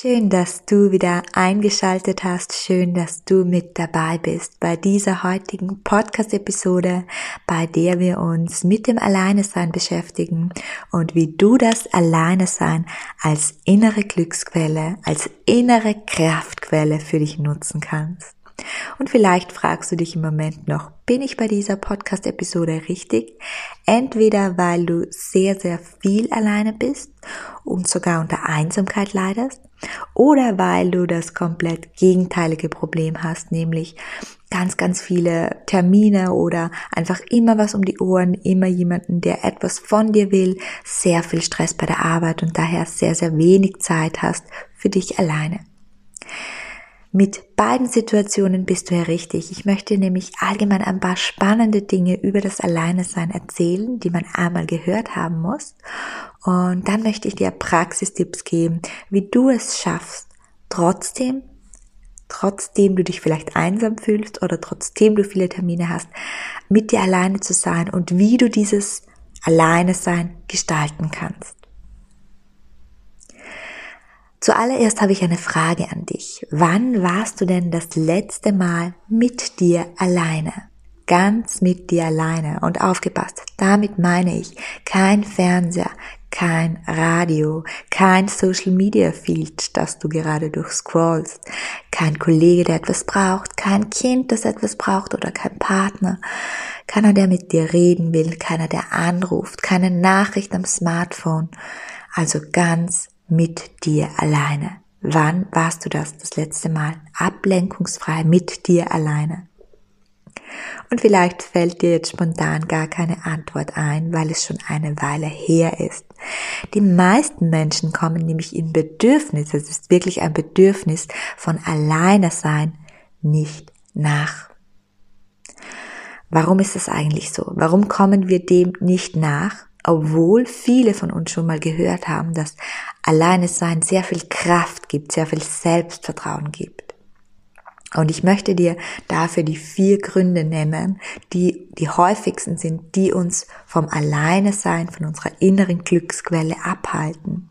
Schön, dass du wieder eingeschaltet hast. Schön, dass du mit dabei bist bei dieser heutigen Podcast-Episode, bei der wir uns mit dem Alleinesein beschäftigen und wie du das Alleinesein als innere Glücksquelle, als innere Kraftquelle für dich nutzen kannst. Und vielleicht fragst du dich im Moment noch, bin ich bei dieser Podcast-Episode richtig? Entweder weil du sehr, sehr viel alleine bist und sogar unter Einsamkeit leidest, oder weil du das komplett gegenteilige Problem hast, nämlich ganz, ganz viele Termine oder einfach immer was um die Ohren, immer jemanden, der etwas von dir will, sehr viel Stress bei der Arbeit und daher sehr, sehr wenig Zeit hast für dich alleine. Mit beiden Situationen bist du ja richtig. Ich möchte nämlich allgemein ein paar spannende Dinge über das Alleinesein erzählen, die man einmal gehört haben muss. Und dann möchte ich dir Praxistipps geben, wie du es schaffst, trotzdem, trotzdem du dich vielleicht einsam fühlst oder trotzdem du viele Termine hast, mit dir alleine zu sein und wie du dieses Alleinesein gestalten kannst. Zuallererst habe ich eine Frage an dich. Wann warst du denn das letzte Mal mit dir alleine? Ganz mit dir alleine und aufgepasst. Damit meine ich kein Fernseher, kein Radio, kein Social Media Feed, das du gerade durchscrollst, kein Kollege, der etwas braucht, kein Kind, das etwas braucht oder kein Partner, keiner, der mit dir reden will, keiner, der anruft, keine Nachricht am Smartphone. Also ganz mit dir alleine. Wann warst du das das letzte Mal ablenkungsfrei mit dir alleine? Und vielleicht fällt dir jetzt spontan gar keine Antwort ein, weil es schon eine Weile her ist. Die meisten Menschen kommen nämlich im Bedürfnis, es ist wirklich ein Bedürfnis von alleine sein, nicht nach. Warum ist es eigentlich so? Warum kommen wir dem nicht nach? Obwohl viele von uns schon mal gehört haben, dass alleine sein sehr viel Kraft gibt, sehr viel Selbstvertrauen gibt. Und ich möchte dir dafür die vier Gründe nennen, die die häufigsten sind, die uns vom Alleine sein, von unserer inneren Glücksquelle abhalten.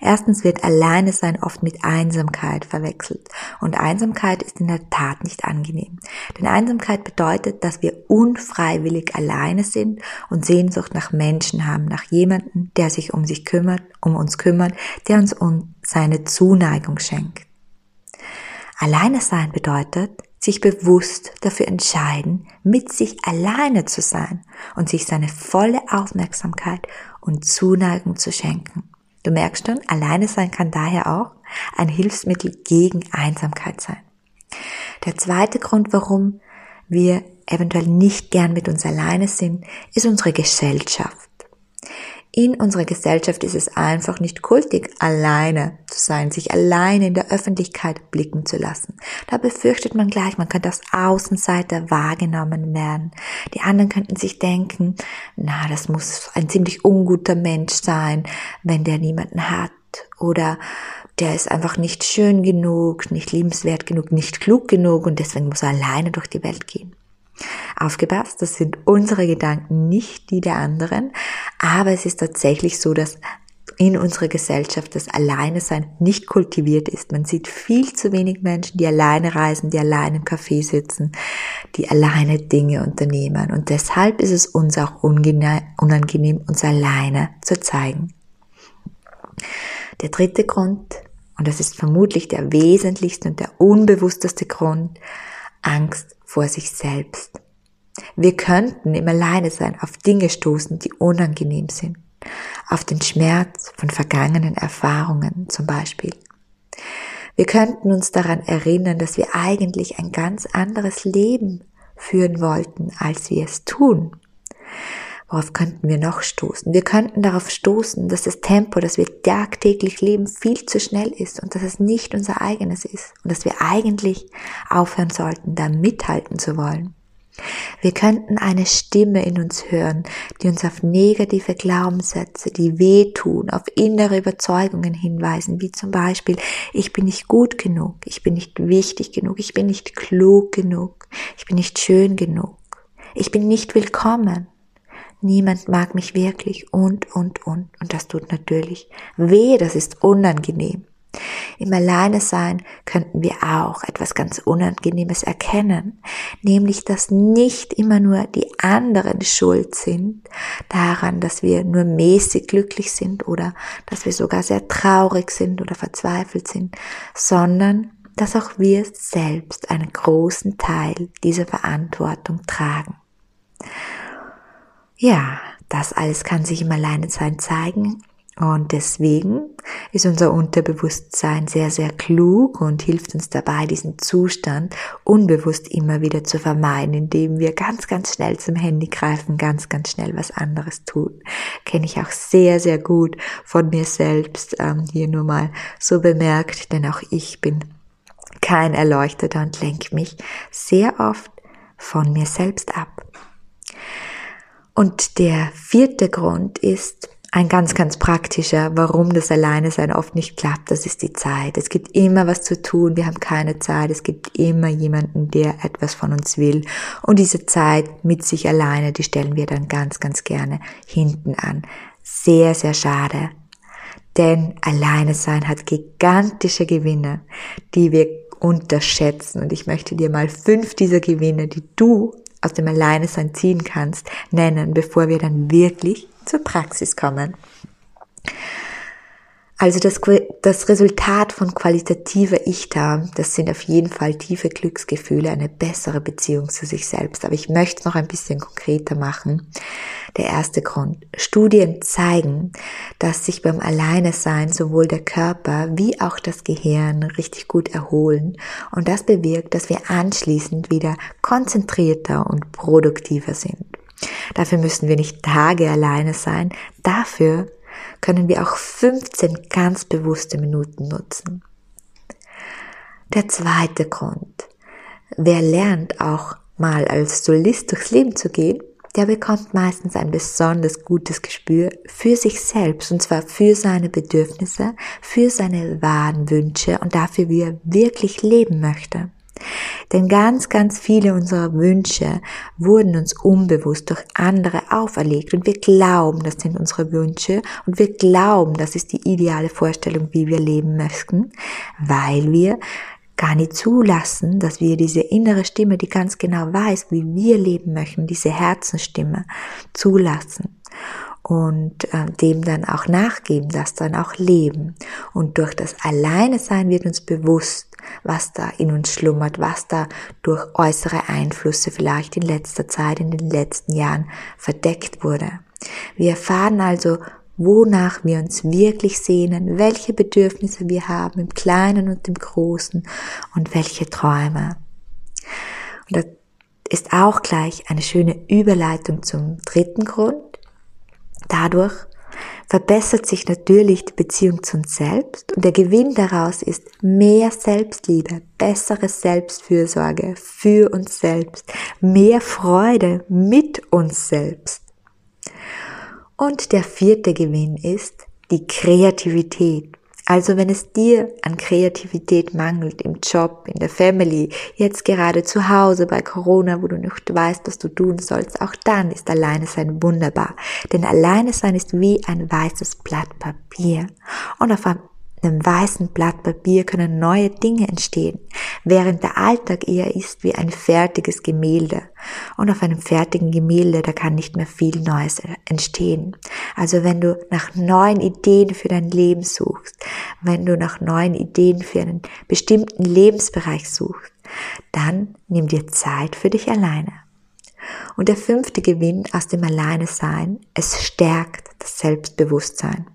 Erstens wird Alleine sein oft mit Einsamkeit verwechselt. Und Einsamkeit ist in der Tat nicht angenehm. Denn Einsamkeit bedeutet, dass wir unfreiwillig alleine sind und Sehnsucht nach Menschen haben, nach jemandem, der sich um sich kümmert, um uns kümmert, der uns seine Zuneigung schenkt. Alleine sein bedeutet, sich bewusst dafür entscheiden, mit sich alleine zu sein und sich seine volle Aufmerksamkeit und Zuneigung zu schenken. Du merkst schon, alleine sein kann daher auch ein Hilfsmittel gegen Einsamkeit sein. Der zweite Grund, warum wir eventuell nicht gern mit uns alleine sind, ist unsere Gesellschaft. In unserer Gesellschaft ist es einfach nicht kultig, alleine zu sein, sich alleine in der Öffentlichkeit blicken zu lassen. Da befürchtet man gleich, man könnte als Außenseiter wahrgenommen werden. Die anderen könnten sich denken, na, das muss ein ziemlich unguter Mensch sein, wenn der niemanden hat. Oder der ist einfach nicht schön genug, nicht liebenswert genug, nicht klug genug und deswegen muss er alleine durch die Welt gehen. Aufgepasst, das sind unsere Gedanken, nicht die der anderen, aber es ist tatsächlich so, dass in unserer Gesellschaft das Alleine sein nicht kultiviert ist. Man sieht viel zu wenig Menschen, die alleine reisen, die alleine im Café sitzen, die alleine Dinge unternehmen. Und deshalb ist es uns auch unangenehm, uns alleine zu zeigen. Der dritte Grund, und das ist vermutlich der wesentlichste und der unbewussteste Grund, Angst vor sich selbst. Wir könnten im Alleinesein auf Dinge stoßen, die unangenehm sind, auf den Schmerz von vergangenen Erfahrungen zum Beispiel. Wir könnten uns daran erinnern, dass wir eigentlich ein ganz anderes Leben führen wollten, als wir es tun. Worauf könnten wir noch stoßen? Wir könnten darauf stoßen, dass das Tempo, das wir tagtäglich leben, viel zu schnell ist und dass es nicht unser eigenes ist und dass wir eigentlich aufhören sollten, da mithalten zu wollen. Wir könnten eine Stimme in uns hören, die uns auf negative Glaubenssätze, die wehtun, auf innere Überzeugungen hinweisen, wie zum Beispiel, ich bin nicht gut genug, ich bin nicht wichtig genug, ich bin nicht klug genug, ich bin nicht schön genug, ich bin nicht willkommen. Niemand mag mich wirklich und, und, und. Und das tut natürlich weh, das ist unangenehm. Im Alleine sein könnten wir auch etwas ganz Unangenehmes erkennen, nämlich dass nicht immer nur die anderen schuld sind daran, dass wir nur mäßig glücklich sind oder dass wir sogar sehr traurig sind oder verzweifelt sind, sondern dass auch wir selbst einen großen Teil dieser Verantwortung tragen. Ja, das alles kann sich im Alleinesein zeigen und deswegen ist unser Unterbewusstsein sehr, sehr klug und hilft uns dabei, diesen Zustand unbewusst immer wieder zu vermeiden, indem wir ganz, ganz schnell zum Handy greifen, ganz, ganz schnell was anderes tun. Kenne ich auch sehr, sehr gut von mir selbst, ähm, hier nur mal so bemerkt, denn auch ich bin kein Erleuchteter und lenke mich sehr oft von mir selbst ab. Und der vierte Grund ist, ein ganz, ganz praktischer, warum das Alleine sein oft nicht klappt, das ist die Zeit. Es gibt immer was zu tun, wir haben keine Zeit, es gibt immer jemanden, der etwas von uns will. Und diese Zeit mit sich alleine, die stellen wir dann ganz, ganz gerne hinten an. Sehr, sehr schade. Denn alleine sein hat gigantische Gewinne, die wir unterschätzen. Und ich möchte dir mal fünf dieser Gewinne, die du aus dem Alleine sein ziehen kannst, nennen, bevor wir dann wirklich zur Praxis kommen. Also das, das Resultat von qualitativer Ich-Da, das sind auf jeden Fall tiefe Glücksgefühle, eine bessere Beziehung zu sich selbst. Aber ich möchte es noch ein bisschen konkreter machen. Der erste Grund. Studien zeigen, dass sich beim Alleinesein sowohl der Körper wie auch das Gehirn richtig gut erholen. Und das bewirkt, dass wir anschließend wieder konzentrierter und produktiver sind. Dafür müssen wir nicht Tage alleine sein. Dafür können wir auch 15 ganz bewusste Minuten nutzen. Der zweite Grund. Wer lernt auch mal als Solist durchs Leben zu gehen, der bekommt meistens ein besonders gutes Gespür für sich selbst und zwar für seine Bedürfnisse, für seine wahren Wünsche und dafür, wie er wirklich leben möchte. Denn ganz, ganz viele unserer Wünsche wurden uns unbewusst durch andere auferlegt und wir glauben, das sind unsere Wünsche und wir glauben, das ist die ideale Vorstellung, wie wir leben möchten, weil wir gar nicht zulassen, dass wir diese innere Stimme, die ganz genau weiß, wie wir leben möchten, diese Herzensstimme zulassen und äh, dem dann auch nachgeben, das dann auch leben. Und durch das Alleine sein wird uns bewusst, was da in uns schlummert, was da durch äußere Einflüsse vielleicht in letzter Zeit, in den letzten Jahren verdeckt wurde. Wir erfahren also, wonach wir uns wirklich sehnen, welche Bedürfnisse wir haben im Kleinen und im Großen und welche Träume. Und das ist auch gleich eine schöne Überleitung zum dritten Grund, Dadurch verbessert sich natürlich die Beziehung zu uns selbst und der Gewinn daraus ist mehr Selbstliebe, bessere Selbstfürsorge für uns selbst, mehr Freude mit uns selbst. Und der vierte Gewinn ist die Kreativität. Also wenn es dir an Kreativität mangelt im Job, in der Family, jetzt gerade zu Hause bei Corona, wo du nicht weißt, was du tun sollst, auch dann ist alleine sein wunderbar. Denn alleine sein ist wie ein weißes Blatt Papier. Und auf einem weißen Blatt Papier können neue Dinge entstehen, während der Alltag eher ist wie ein fertiges Gemälde. Und auf einem fertigen Gemälde, da kann nicht mehr viel Neues entstehen. Also wenn du nach neuen Ideen für dein Leben suchst, wenn du nach neuen Ideen für einen bestimmten Lebensbereich suchst, dann nimm dir Zeit für dich alleine. Und der fünfte Gewinn aus dem Alleine sein, es stärkt das Selbstbewusstsein.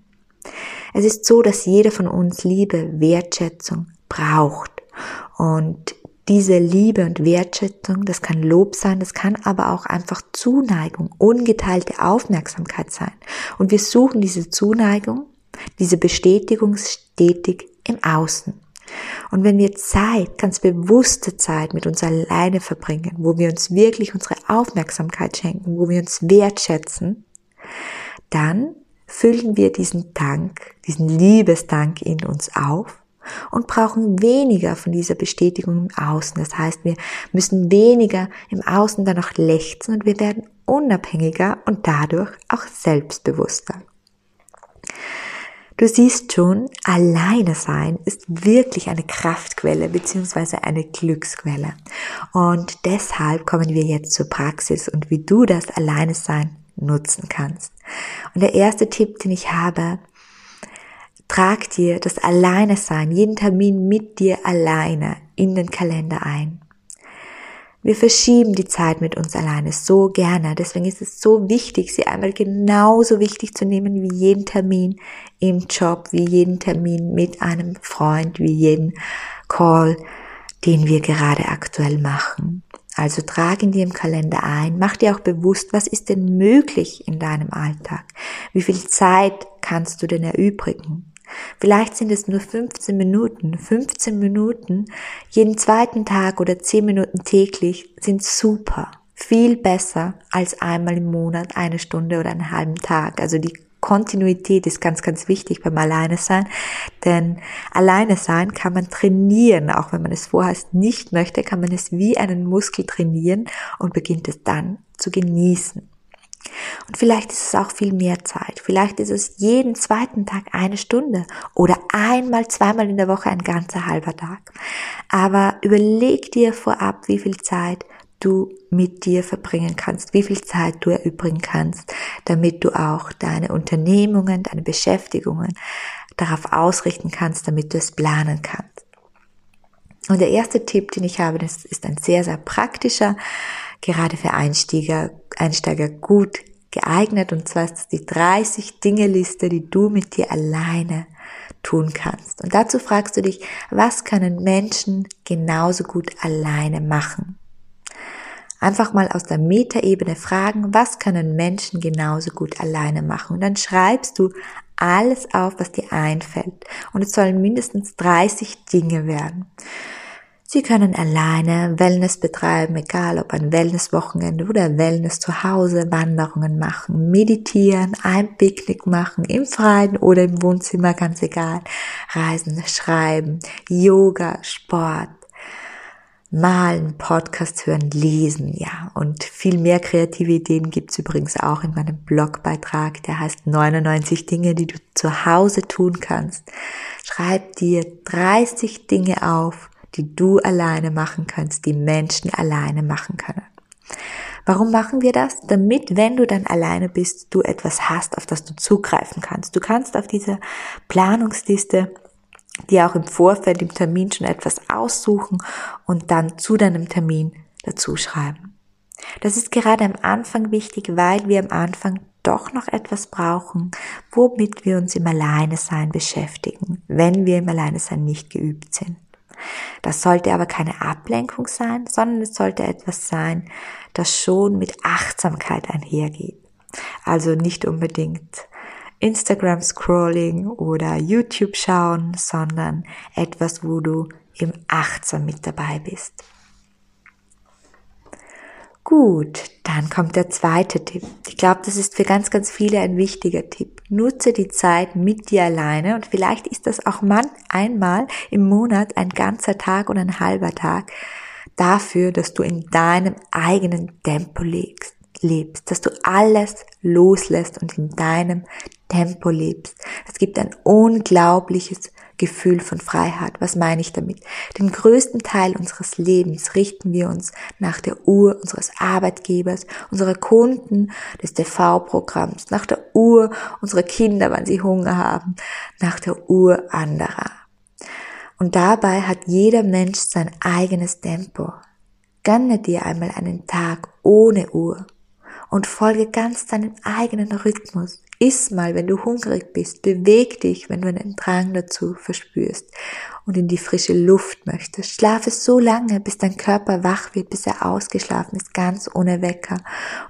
Es ist so, dass jeder von uns Liebe, Wertschätzung braucht. Und diese Liebe und Wertschätzung, das kann Lob sein, das kann aber auch einfach Zuneigung, ungeteilte Aufmerksamkeit sein. Und wir suchen diese Zuneigung, diese Bestätigung stetig im Außen. Und wenn wir Zeit, ganz bewusste Zeit mit uns alleine verbringen, wo wir uns wirklich unsere Aufmerksamkeit schenken, wo wir uns wertschätzen, dann füllen wir diesen Dank, diesen Liebesdank in uns auf und brauchen weniger von dieser Bestätigung im Außen. Das heißt, wir müssen weniger im Außen danach lechzen und wir werden unabhängiger und dadurch auch selbstbewusster. Du siehst schon, alleine sein ist wirklich eine Kraftquelle beziehungsweise eine Glücksquelle. Und deshalb kommen wir jetzt zur Praxis und wie du das Alleine sein nutzen kannst. Und der erste Tipp, den ich habe, trag dir das Alleine sein, jeden Termin mit dir alleine in den Kalender ein. Wir verschieben die Zeit mit uns alleine so gerne. Deswegen ist es so wichtig, sie einmal genauso wichtig zu nehmen wie jeden Termin im Job, wie jeden Termin mit einem Freund, wie jeden Call, den wir gerade aktuell machen. Also trag in dir im Kalender ein, mach dir auch bewusst, was ist denn möglich in deinem Alltag? Wie viel Zeit kannst du denn erübrigen? Vielleicht sind es nur 15 Minuten. 15 Minuten jeden zweiten Tag oder 10 Minuten täglich sind super. Viel besser als einmal im Monat eine Stunde oder einen halben Tag. Also die Kontinuität ist ganz, ganz wichtig beim Alleine sein, denn alleine sein kann man trainieren, auch wenn man es vorher nicht möchte, kann man es wie einen Muskel trainieren und beginnt es dann zu genießen. Und vielleicht ist es auch viel mehr Zeit. Vielleicht ist es jeden zweiten Tag eine Stunde oder einmal, zweimal in der Woche ein ganzer halber Tag. Aber überleg dir vorab, wie viel Zeit du mit dir verbringen kannst, wie viel Zeit du erübrigen kannst, damit du auch deine Unternehmungen, deine Beschäftigungen darauf ausrichten kannst, damit du es planen kannst. Und der erste Tipp, den ich habe, das ist ein sehr, sehr praktischer, gerade für Einsteiger, Einsteiger gut geeignet. Und zwar ist es die 30 Dinge Liste, die du mit dir alleine tun kannst. Und dazu fragst du dich, was können Menschen genauso gut alleine machen? Einfach mal aus der Metaebene fragen, was können Menschen genauso gut alleine machen? Und dann schreibst du alles auf, was dir einfällt. Und es sollen mindestens 30 Dinge werden. Sie können alleine Wellness betreiben, egal ob ein Wellnesswochenende oder Wellness zu Hause, Wanderungen machen, meditieren, ein Picknick machen, im Freien oder im Wohnzimmer, ganz egal, reisen, schreiben, Yoga, Sport, malen, Podcast hören, lesen, ja. Und viel mehr kreative Ideen gibt's übrigens auch in meinem Blogbeitrag, der heißt 99 Dinge, die du zu Hause tun kannst. Schreib dir 30 Dinge auf, die du alleine machen kannst, die Menschen alleine machen können. Warum machen wir das? Damit, wenn du dann alleine bist, du etwas hast, auf das du zugreifen kannst. Du kannst auf dieser Planungsliste dir auch im Vorfeld im Termin schon etwas aussuchen und dann zu deinem Termin dazu schreiben. Das ist gerade am Anfang wichtig, weil wir am Anfang doch noch etwas brauchen, womit wir uns im Alleine sein beschäftigen, wenn wir im Alleine sein nicht geübt sind. Das sollte aber keine Ablenkung sein, sondern es sollte etwas sein, das schon mit Achtsamkeit einhergeht. Also nicht unbedingt Instagram Scrolling oder YouTube schauen, sondern etwas, wo du im Achtsam mit dabei bist. Gut, dann kommt der zweite Tipp. Ich glaube, das ist für ganz, ganz viele ein wichtiger Tipp. Nutze die Zeit mit dir alleine und vielleicht ist das auch man einmal im Monat ein ganzer Tag oder ein halber Tag dafür, dass du in deinem eigenen Tempo lebst, lebst, dass du alles loslässt und in deinem Tempo lebst. Es gibt ein unglaubliches Gefühl von Freiheit. Was meine ich damit? Den größten Teil unseres Lebens richten wir uns nach der Uhr unseres Arbeitgebers, unserer Kunden, des TV-Programms, nach der Uhr unserer Kinder, wann sie Hunger haben, nach der Uhr anderer. Und dabei hat jeder Mensch sein eigenes Tempo. Gönne dir einmal einen Tag ohne Uhr und folge ganz deinem eigenen Rhythmus. Iss mal, wenn du hungrig bist. Beweg dich, wenn du einen Drang dazu verspürst und in die frische Luft möchtest. Schlafe so lange, bis dein Körper wach wird, bis er ausgeschlafen ist, ganz ohne Wecker.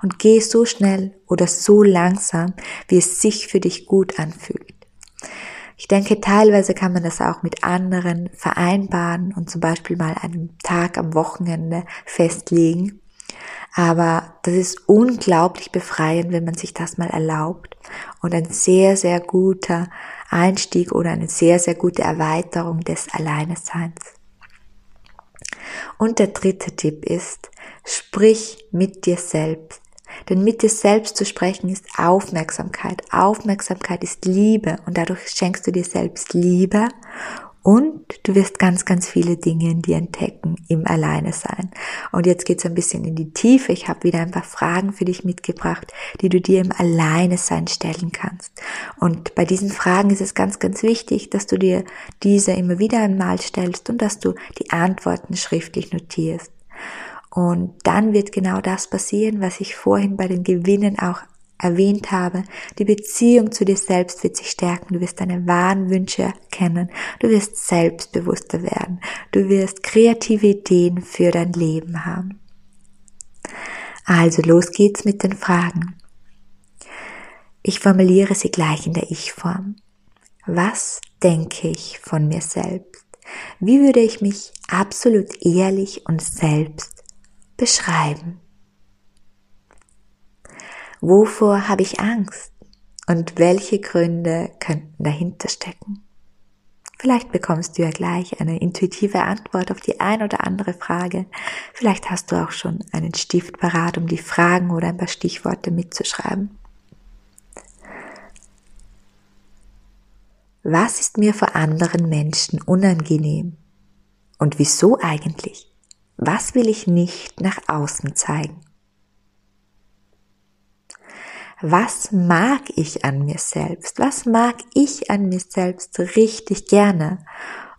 Und geh so schnell oder so langsam, wie es sich für dich gut anfühlt. Ich denke, teilweise kann man das auch mit anderen vereinbaren und zum Beispiel mal einen Tag am Wochenende festlegen. Aber das ist unglaublich befreiend, wenn man sich das mal erlaubt und ein sehr, sehr guter Einstieg oder eine sehr, sehr gute Erweiterung des Alleineseins. Und der dritte Tipp ist, sprich mit dir selbst. Denn mit dir selbst zu sprechen ist Aufmerksamkeit. Aufmerksamkeit ist Liebe und dadurch schenkst du dir selbst Liebe und du wirst ganz, ganz viele Dinge in dir entdecken im Alleine sein. Und jetzt geht's ein bisschen in die Tiefe. Ich habe wieder ein paar Fragen für dich mitgebracht, die du dir im Alleine sein stellen kannst. Und bei diesen Fragen ist es ganz, ganz wichtig, dass du dir diese immer wieder einmal stellst und dass du die Antworten schriftlich notierst. Und dann wird genau das passieren, was ich vorhin bei den Gewinnen auch erwähnt habe. Die Beziehung zu dir selbst wird sich stärken. Du wirst deine wahren Wünsche erkennen. Du wirst selbstbewusster werden. Du wirst kreative Ideen für dein Leben haben. Also los geht's mit den Fragen. Ich formuliere sie gleich in der Ich-Form. Was denke ich von mir selbst? Wie würde ich mich absolut ehrlich und selbst beschreiben. Wovor habe ich Angst und welche Gründe könnten dahinter stecken? Vielleicht bekommst du ja gleich eine intuitive Antwort auf die ein oder andere Frage. Vielleicht hast du auch schon einen Stift parat, um die Fragen oder ein paar Stichworte mitzuschreiben. Was ist mir vor anderen Menschen unangenehm? Und wieso eigentlich? Was will ich nicht nach außen zeigen? Was mag ich an mir selbst? Was mag ich an mir selbst richtig gerne?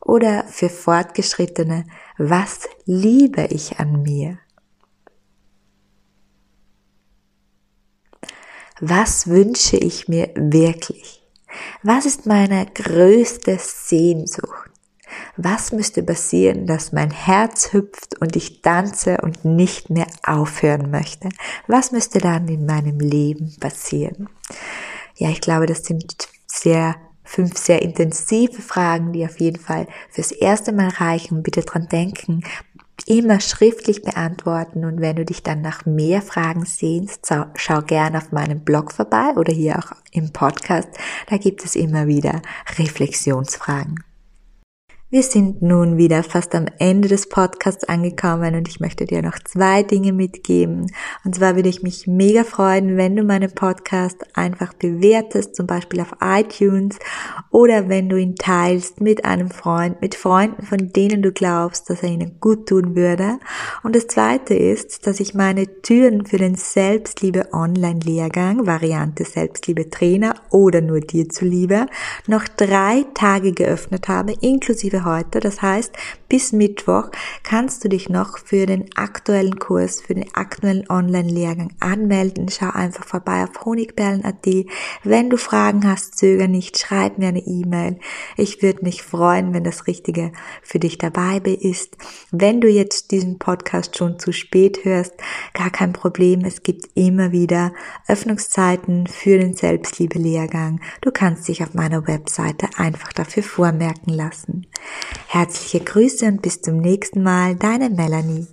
Oder für Fortgeschrittene, was liebe ich an mir? Was wünsche ich mir wirklich? Was ist meine größte Sehnsucht? Was müsste passieren, dass mein Herz hüpft und ich tanze und nicht mehr aufhören möchte? Was müsste dann in meinem Leben passieren? Ja, ich glaube, das sind sehr fünf sehr intensive Fragen, die auf jeden Fall fürs erste Mal reichen. Bitte dran denken, immer schriftlich beantworten und wenn du dich dann nach mehr Fragen sehnst, schau, gern auf meinem Blog vorbei oder hier auch im Podcast. Da gibt es immer wieder Reflexionsfragen. Wir sind nun wieder fast am Ende des Podcasts angekommen und ich möchte dir noch zwei Dinge mitgeben. Und zwar würde ich mich mega freuen, wenn du meinen Podcast einfach bewertest, zum Beispiel auf iTunes oder wenn du ihn teilst mit einem Freund, mit Freunden, von denen du glaubst, dass er ihnen gut tun würde. Und das zweite ist, dass ich meine Türen für den Selbstliebe Online-Lehrgang, Variante Selbstliebe Trainer oder nur dir zuliebe, noch drei Tage geöffnet habe, inklusive heute. Das heißt, bis Mittwoch kannst du dich noch für den aktuellen Kurs, für den aktuellen Online-Lehrgang anmelden. Schau einfach vorbei auf honigperlen.at. Wenn du Fragen hast, zöger nicht, schreib mir eine E-Mail. Ich würde mich freuen, wenn das Richtige für dich dabei ist. Wenn du jetzt diesen Podcast schon zu spät hörst, gar kein Problem. Es gibt immer wieder Öffnungszeiten für den Selbstliebe-Lehrgang. Du kannst dich auf meiner Webseite einfach dafür vormerken lassen. Herzliche Grüße und bis zum nächsten Mal, deine Melanie.